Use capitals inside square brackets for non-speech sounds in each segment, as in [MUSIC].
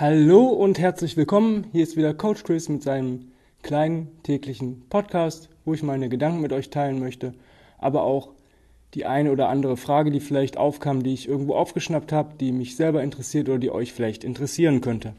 Hallo und herzlich willkommen. Hier ist wieder Coach Chris mit seinem kleinen täglichen Podcast, wo ich meine Gedanken mit euch teilen möchte, aber auch die eine oder andere Frage, die vielleicht aufkam, die ich irgendwo aufgeschnappt habe, die mich selber interessiert oder die euch vielleicht interessieren könnte.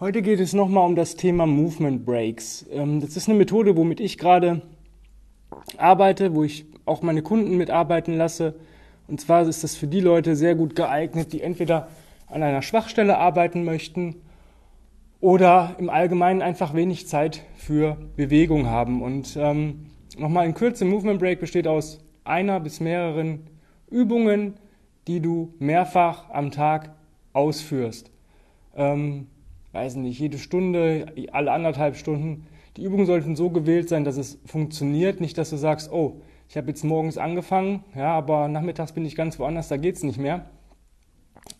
Heute geht es nochmal um das Thema Movement Breaks. Ähm, das ist eine Methode, womit ich gerade arbeite, wo ich auch meine Kunden mitarbeiten lasse. Und zwar ist das für die Leute sehr gut geeignet, die entweder an einer Schwachstelle arbeiten möchten oder im Allgemeinen einfach wenig Zeit für Bewegung haben. Und ähm, nochmal in Kürze, Movement Break besteht aus einer bis mehreren Übungen, die du mehrfach am Tag ausführst. Ähm, weiß nicht, jede Stunde, alle anderthalb Stunden. Die Übungen sollten so gewählt sein, dass es funktioniert, nicht dass du sagst, oh, ich habe jetzt morgens angefangen, ja, aber nachmittags bin ich ganz woanders, da geht es nicht mehr.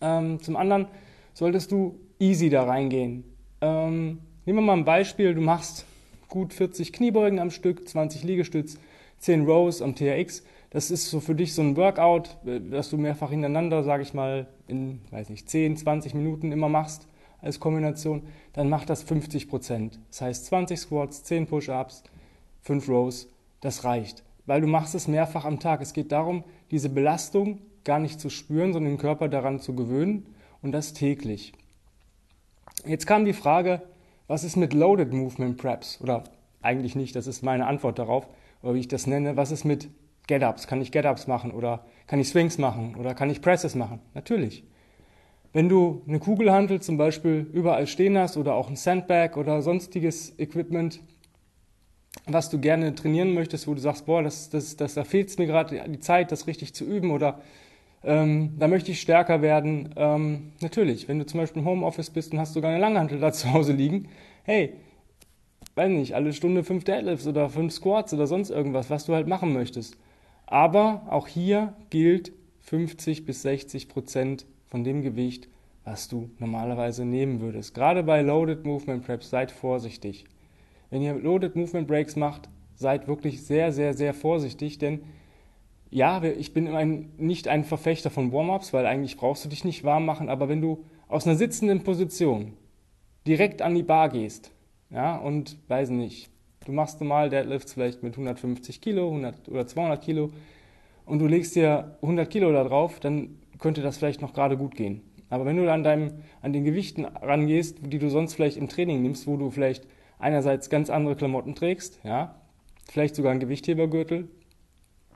Ähm, zum anderen solltest du easy da reingehen. Ähm, nehmen wir mal ein Beispiel, du machst gut 40 Kniebeugen am Stück, 20 Liegestütz, 10 Rows am TRX. Das ist so für dich so ein Workout, äh, das du mehrfach hintereinander, sage ich mal, in, weiß nicht, 10, 20 Minuten immer machst als Kombination, dann macht das 50 Prozent. Das heißt 20 Squats, 10 Push-Ups, 5 Rows, das reicht. Weil du machst es mehrfach am Tag. Es geht darum, diese Belastung gar nicht zu spüren, sondern den Körper daran zu gewöhnen und das täglich. Jetzt kam die Frage, was ist mit Loaded Movement Preps? Oder eigentlich nicht, das ist meine Antwort darauf, oder wie ich das nenne. Was ist mit Get-Ups? Kann ich Get-Ups machen oder kann ich Swings machen oder kann ich Presses machen? Natürlich. Wenn du eine Kugelhantel zum Beispiel überall stehen hast oder auch ein Sandbag oder sonstiges Equipment, was du gerne trainieren möchtest, wo du sagst, boah, das, das, das, da fehlt es mir gerade die Zeit, das richtig zu üben oder ähm, da möchte ich stärker werden. Ähm, natürlich, wenn du zum Beispiel im Homeoffice bist und hast sogar eine Langhantel da [LAUGHS] zu Hause liegen, hey, weiß nicht, alle Stunde fünf Deadlifts oder fünf Squats oder sonst irgendwas, was du halt machen möchtest. Aber auch hier gilt 50 bis 60 Prozent von dem Gewicht, was du normalerweise nehmen würdest. Gerade bei Loaded Movement Preps seid vorsichtig. Wenn ihr Loaded Movement Breaks macht, seid wirklich sehr, sehr, sehr vorsichtig, denn ja, ich bin ein, nicht ein Verfechter von Warm-ups, weil eigentlich brauchst du dich nicht warm machen, aber wenn du aus einer sitzenden Position direkt an die Bar gehst, ja, und weiß nicht, du machst normal Deadlifts vielleicht mit 150 Kilo 100 oder 200 Kilo und du legst dir 100 Kilo da drauf, dann könnte das vielleicht noch gerade gut gehen. Aber wenn du an, deinem, an den Gewichten rangehst, die du sonst vielleicht im Training nimmst, wo du vielleicht einerseits ganz andere Klamotten trägst, ja, vielleicht sogar einen Gewichthebergürtel,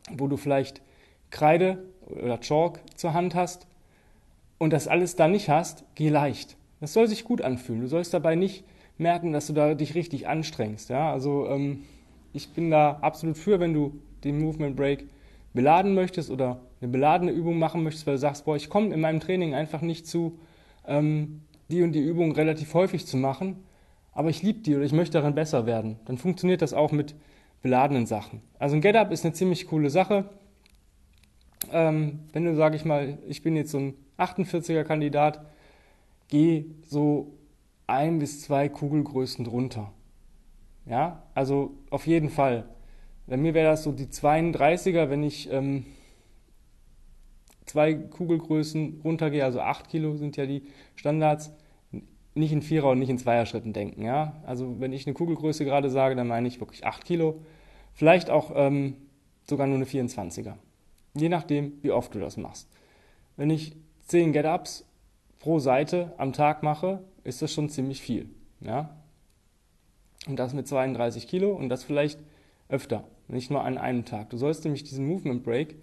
wo du vielleicht Kreide oder Chalk zur Hand hast und das alles da nicht hast, geh leicht. Das soll sich gut anfühlen. Du sollst dabei nicht merken, dass du da dich richtig anstrengst. Ja? Also ähm, ich bin da absolut für, wenn du den Movement Break beladen möchtest oder eine beladene Übung machen möchtest, weil du sagst, boah, ich komme in meinem Training einfach nicht zu, ähm, die und die Übung relativ häufig zu machen, aber ich liebe die oder ich möchte darin besser werden. Dann funktioniert das auch mit beladenen Sachen. Also ein Get-Up ist eine ziemlich coole Sache. Ähm, wenn du, sag ich mal, ich bin jetzt so ein 48er Kandidat, geh so ein bis zwei Kugelgrößen drunter. Ja, also auf jeden Fall. Bei mir wäre das so die 32er, wenn ich ähm, zwei Kugelgrößen runtergehe, also 8 Kilo sind ja die Standards, nicht in Vierer- und nicht in Zweier-Schritten denken. Ja? Also wenn ich eine Kugelgröße gerade sage, dann meine ich wirklich 8 Kilo. Vielleicht auch ähm, sogar nur eine 24er. Je nachdem, wie oft du das machst. Wenn ich 10 Get-Ups pro Seite am Tag mache, ist das schon ziemlich viel. Ja? Und das mit 32 Kilo und das vielleicht öfter, nicht nur an einem Tag. Du sollst nämlich diesen Movement Break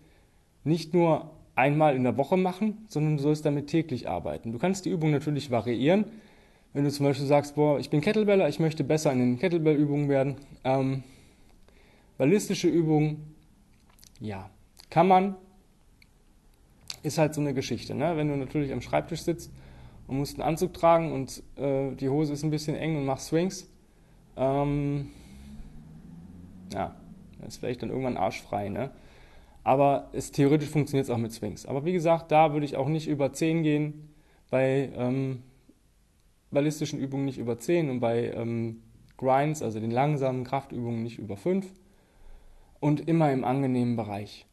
nicht nur einmal in der Woche machen, sondern du sollst damit täglich arbeiten. Du kannst die Übung natürlich variieren. Wenn du zum Beispiel sagst, boah, ich bin Kettlebeller, ich möchte besser in den Kettlebell-Übungen werden. Ähm, ballistische Übungen, ja, kann man, ist halt so eine Geschichte. Ne? Wenn du natürlich am Schreibtisch sitzt und musst einen Anzug tragen und äh, die Hose ist ein bisschen eng und machst Swings, ähm, ja, ist vielleicht dann irgendwann arschfrei. Ne? Aber es, theoretisch funktioniert es auch mit Swings. Aber wie gesagt, da würde ich auch nicht über 10 gehen, bei ähm, ballistischen Übungen nicht über 10 und bei ähm, Grinds, also den langsamen Kraftübungen, nicht über 5. Und immer im angenehmen Bereich.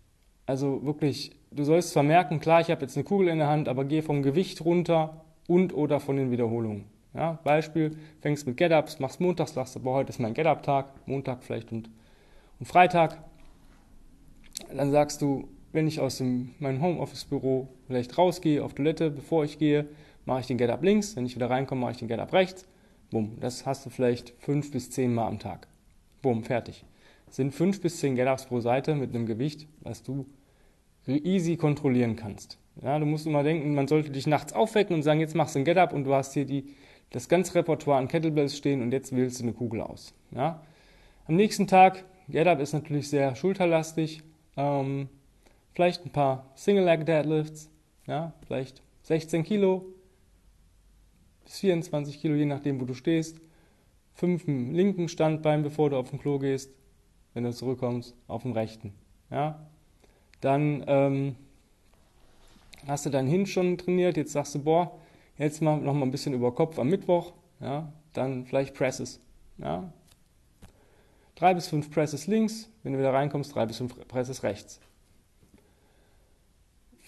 Also wirklich, du sollst zwar merken, klar, ich habe jetzt eine Kugel in der Hand, aber geh vom Gewicht runter und oder von den Wiederholungen. Ja, Beispiel, fängst mit Get-Ups, machst montags, sagst aber heute ist mein Get-Up-Tag, Montag vielleicht und, und Freitag. Dann sagst du, wenn ich aus dem, meinem Homeoffice-Büro vielleicht rausgehe, auf Toilette, bevor ich gehe, mache ich den Get-Up links, wenn ich wieder reinkomme, mache ich den Get-Up rechts. Bumm, das hast du vielleicht fünf bis zehn Mal am Tag. Bumm, fertig. Sind fünf bis zehn Get-Ups pro Seite mit einem Gewicht, was du easy kontrollieren kannst. Ja, du musst immer denken, man sollte dich nachts aufwecken und sagen, jetzt machst du ein Get-Up und du hast hier die, das ganze Repertoire an Kettlebells stehen und jetzt wählst du eine Kugel aus. Ja? Am nächsten Tag, Get-Up ist natürlich sehr schulterlastig, ähm, vielleicht ein paar Single-Leg-Deadlifts, ja, vielleicht 16 Kilo bis 24 Kilo, je nachdem, wo du stehst. Fünf im linken Standbein, bevor du auf den Klo gehst, wenn du zurückkommst, auf dem rechten. Ja? Dann ähm, hast du deinen Hinge schon trainiert, jetzt sagst du, boah, jetzt mal noch mal ein bisschen über Kopf am Mittwoch, ja? dann vielleicht Presses. Ja? Drei bis fünf Presses links, wenn du wieder reinkommst, drei bis fünf Presses rechts.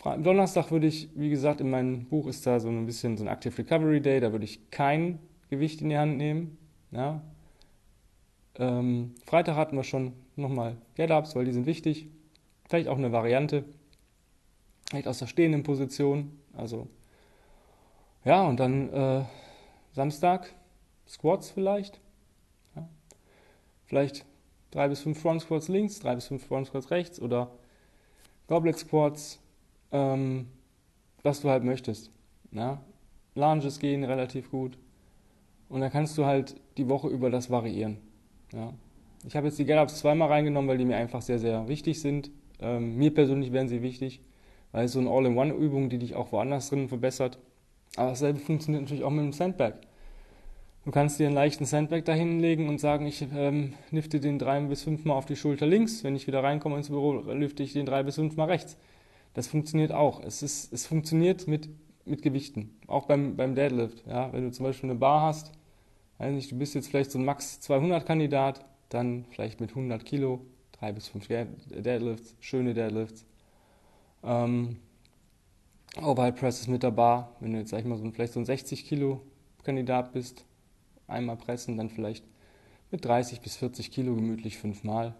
Donnerstag würde ich, wie gesagt, in meinem Buch ist da so ein bisschen so ein Active Recovery Day, da würde ich kein Gewicht in die Hand nehmen. Ja. Ähm, Freitag hatten wir schon nochmal Get-Ups, weil die sind wichtig. Vielleicht auch eine Variante, vielleicht aus der stehenden Position. Also, ja, und dann äh, Samstag Squats vielleicht. Ja. Vielleicht drei bis fünf Front Squats links, drei bis fünf Front Squats rechts oder Goblet Squats ähm, was du halt möchtest. Ja? Lunges gehen relativ gut. Und dann kannst du halt die Woche über das variieren. Ja? Ich habe jetzt die Get-Ups zweimal reingenommen, weil die mir einfach sehr, sehr wichtig sind. Ähm, mir persönlich wären sie wichtig, weil es so eine All-in-One-Übung, die dich auch woanders drin verbessert. Aber dasselbe funktioniert natürlich auch mit dem Sandbag. Du kannst dir einen leichten Sandbag dahinlegen und sagen, ich ähm, lifte den drei bis fünfmal auf die Schulter links. Wenn ich wieder reinkomme ins Büro, lifte ich den drei bis fünfmal rechts. Das funktioniert auch. Es, ist, es funktioniert mit, mit Gewichten, auch beim, beim Deadlift. Ja? Wenn du zum Beispiel eine Bar hast, weiß nicht, du bist jetzt vielleicht so ein Max 200 Kandidat, dann vielleicht mit 100 Kilo, drei bis fünf Deadlifts, schöne Deadlifts. Ähm, Overhead Presses mit der Bar, wenn du jetzt sag ich mal so vielleicht so ein 60 Kilo Kandidat bist, einmal pressen, dann vielleicht mit 30 bis 40 Kilo gemütlich fünfmal.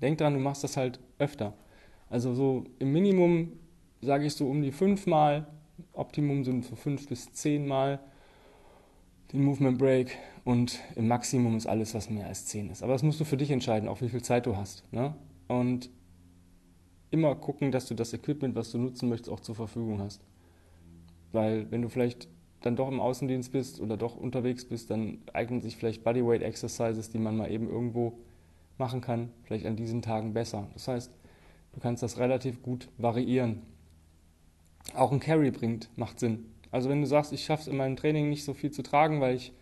Denk dran, du machst das halt öfter. Also so im Minimum sage ich so um die fünfmal, Optimum sind so fünf bis zehnmal den Movement Break und im Maximum ist alles, was mehr als zehn ist. Aber das musst du für dich entscheiden, auch wie viel Zeit du hast. Ne? Und immer gucken, dass du das Equipment, was du nutzen möchtest, auch zur Verfügung hast. Weil wenn du vielleicht dann doch im Außendienst bist oder doch unterwegs bist, dann eignen sich vielleicht Bodyweight Exercises, die man mal eben irgendwo machen kann, vielleicht an diesen Tagen besser. Das heißt, Du kannst das relativ gut variieren. Auch ein Carry bringt, macht Sinn. Also wenn du sagst, ich schaffe es in meinem Training nicht so viel zu tragen, weil ich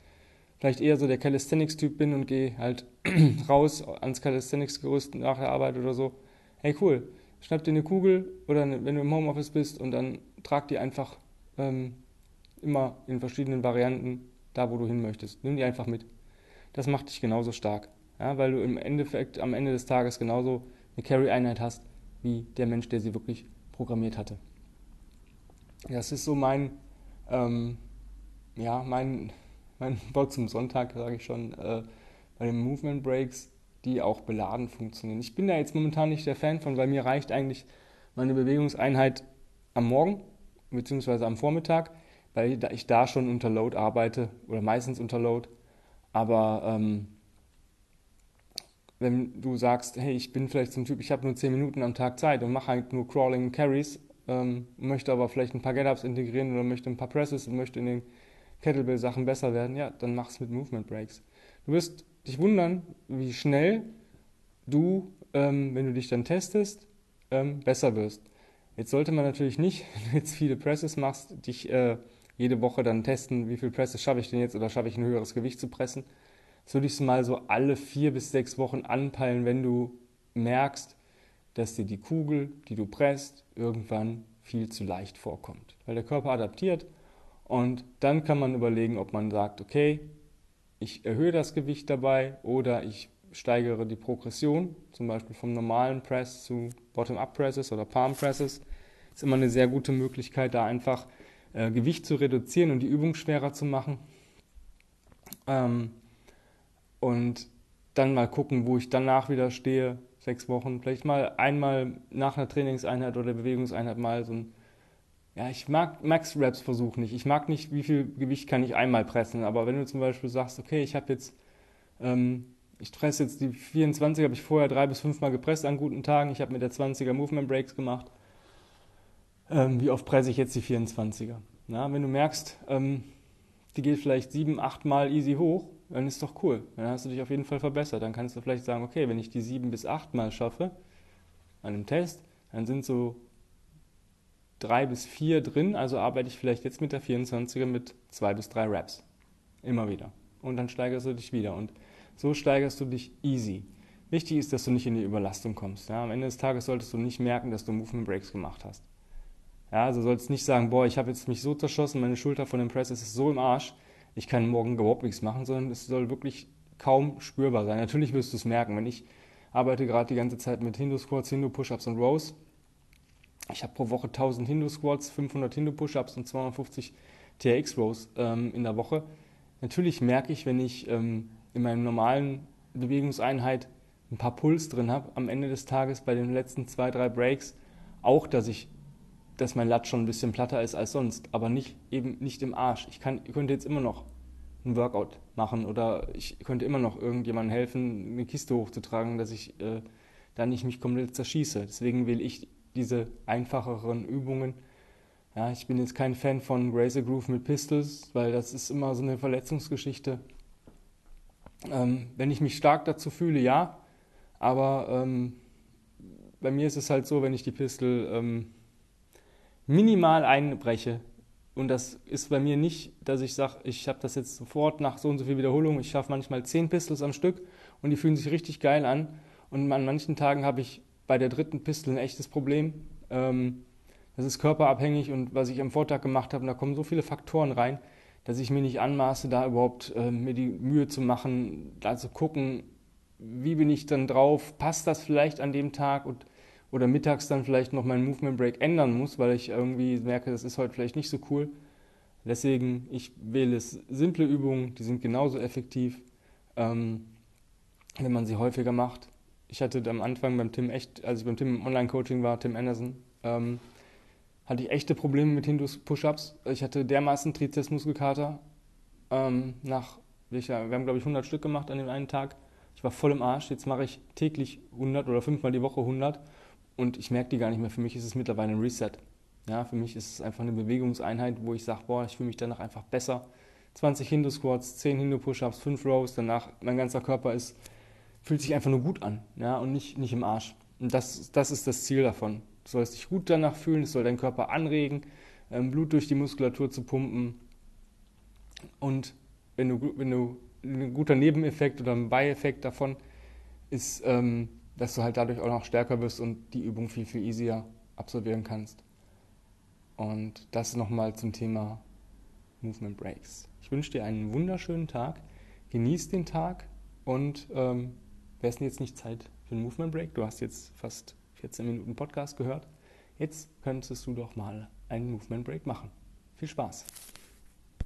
vielleicht eher so der Calisthenics-Typ bin und gehe halt [CLEARS THROAT] raus ans Calisthenics-Gerüst nach der Arbeit oder so. Hey cool, schnapp dir eine Kugel oder wenn du im Homeoffice bist und dann trag die einfach ähm, immer in verschiedenen Varianten da, wo du hin möchtest. Nimm die einfach mit. Das macht dich genauso stark, ja, weil du im Endeffekt am Ende des Tages genauso eine Carry-Einheit hast, wie der Mensch, der sie wirklich programmiert hatte. Das ist so mein, ähm, ja, mein, [LAUGHS] mein Wort zum Sonntag, sage ich schon, äh, bei den Movement Breaks, die auch beladen funktionieren. Ich bin da jetzt momentan nicht der Fan von, weil mir reicht eigentlich meine Bewegungseinheit am Morgen bzw. am Vormittag, weil ich da schon unter Load arbeite oder meistens unter Load. Aber ähm, wenn du sagst, hey, ich bin vielleicht so ein Typ, ich habe nur 10 Minuten am Tag Zeit und mache halt nur Crawling Carries, ähm, möchte aber vielleicht ein paar Get-Ups integrieren oder möchte ein paar Presses und möchte in den Kettlebell-Sachen besser werden, ja, dann mach es mit Movement Breaks. Du wirst dich wundern, wie schnell du, ähm, wenn du dich dann testest, ähm, besser wirst. Jetzt sollte man natürlich nicht, [LAUGHS] wenn du jetzt viele Presses machst, dich äh, jede Woche dann testen, wie viel Presses schaffe ich denn jetzt oder schaffe ich ein höheres Gewicht zu pressen das würde ich mal so alle vier bis sechs Wochen anpeilen, wenn du merkst, dass dir die Kugel, die du presst, irgendwann viel zu leicht vorkommt. Weil der Körper adaptiert und dann kann man überlegen, ob man sagt, okay, ich erhöhe das Gewicht dabei oder ich steigere die Progression, zum Beispiel vom normalen Press zu Bottom-Up Presses oder Palm Presses. Ist immer eine sehr gute Möglichkeit, da einfach äh, Gewicht zu reduzieren und die Übung schwerer zu machen. Ähm, und dann mal gucken, wo ich danach wieder stehe, sechs Wochen. Vielleicht mal einmal nach einer Trainingseinheit oder Bewegungseinheit mal so ein, ja, ich mag Max-Raps-Versuch nicht. Ich mag nicht, wie viel Gewicht kann ich einmal pressen. Aber wenn du zum Beispiel sagst, okay, ich habe jetzt, ähm, ich presse jetzt die 24, habe ich vorher drei bis fünf Mal gepresst an guten Tagen. Ich habe mit der 20er Movement Breaks gemacht. Ähm, wie oft presse ich jetzt die 24er? Na, wenn du merkst, ähm, die geht vielleicht sieben, acht Mal easy hoch, dann ist doch cool. Dann hast du dich auf jeden Fall verbessert. Dann kannst du vielleicht sagen, okay, wenn ich die sieben bis acht Mal schaffe an einem Test, dann sind so drei bis vier drin, also arbeite ich vielleicht jetzt mit der 24er mit zwei bis drei Reps. Immer wieder. Und dann steigerst du dich wieder. Und so steigerst du dich easy. Wichtig ist, dass du nicht in die Überlastung kommst. Ja? Am Ende des Tages solltest du nicht merken, dass du Movement Breaks gemacht hast. Ja, also sollst nicht sagen, boah, ich habe jetzt mich so zerschossen, meine Schulter von dem Press ist so im Arsch, ich kann morgen überhaupt nichts machen, sondern es soll wirklich kaum spürbar sein. Natürlich wirst du es merken, wenn ich arbeite gerade die ganze Zeit mit Hindu-Squats, Hindu-Push-Ups und Rows. Ich habe pro Woche 1000 Hindu-Squats, 500 Hindu-Push-Ups und 250 TRX-Rows ähm, in der Woche. Natürlich merke ich, wenn ich ähm, in meiner normalen Bewegungseinheit ein paar Puls drin habe, am Ende des Tages bei den letzten zwei, drei Breaks, auch, dass ich dass mein Lat schon ein bisschen platter ist als sonst, aber nicht eben nicht im Arsch. Ich, kann, könnte jetzt immer noch ein Workout machen oder ich könnte immer noch irgendjemandem helfen, eine Kiste hochzutragen, dass ich äh, da nicht mich komplett zerschieße. Deswegen will ich diese einfacheren Übungen. Ja, ich bin jetzt kein Fan von Razor Groove mit Pistols, weil das ist immer so eine Verletzungsgeschichte. Ähm, wenn ich mich stark dazu fühle, ja, aber ähm, bei mir ist es halt so, wenn ich die Pistol ähm, minimal einbreche. Und das ist bei mir nicht, dass ich sage, ich habe das jetzt sofort nach so und so viel Wiederholungen. Ich schaffe manchmal zehn Pistols am Stück und die fühlen sich richtig geil an. Und an manchen Tagen habe ich bei der dritten Pistol ein echtes Problem. Ähm, das ist körperabhängig und was ich am Vortag gemacht habe, da kommen so viele Faktoren rein, dass ich mir nicht anmaße, da überhaupt äh, mir die Mühe zu machen, da zu gucken, wie bin ich dann drauf, passt das vielleicht an dem Tag und oder mittags dann vielleicht noch meinen Movement Break ändern muss, weil ich irgendwie merke, das ist heute vielleicht nicht so cool. Deswegen, ich wähle es simple Übungen, die sind genauso effektiv, ähm, wenn man sie häufiger macht. Ich hatte am Anfang beim Tim echt, als ich beim Tim im Online-Coaching war, Tim Anderson, ähm, hatte ich echte Probleme mit Hindus Push-Ups. Ich hatte dermaßen Trizepsmuskelkater. Ähm, nach, wir haben glaube ich 100 Stück gemacht an dem einen Tag. Ich war voll im Arsch. Jetzt mache ich täglich 100 oder fünfmal die Woche 100 und ich merke die gar nicht mehr. Für mich ist es mittlerweile ein Reset. Ja, für mich ist es einfach eine Bewegungseinheit, wo ich sage, boah, ich fühle mich danach einfach besser. 20 Hindu-Squats, 10 Hindu-Push-Ups, 5 Rows, danach mein ganzer Körper ist, fühlt sich einfach nur gut an ja, und nicht, nicht im Arsch. Und das, das ist das Ziel davon. Du sollst dich gut danach fühlen, es soll deinen Körper anregen, ähm, Blut durch die Muskulatur zu pumpen. Und wenn du, wenn du ein guter Nebeneffekt oder ein Beieffekt davon ist, ähm, dass du halt dadurch auch noch stärker wirst und die Übung viel, viel easier absolvieren kannst. Und das nochmal zum Thema Movement Breaks. Ich wünsche dir einen wunderschönen Tag. Genieß den Tag und ähm, wäre es jetzt nicht Zeit für einen Movement Break? Du hast jetzt fast 14 Minuten Podcast gehört. Jetzt könntest du doch mal einen Movement Break machen. Viel Spaß!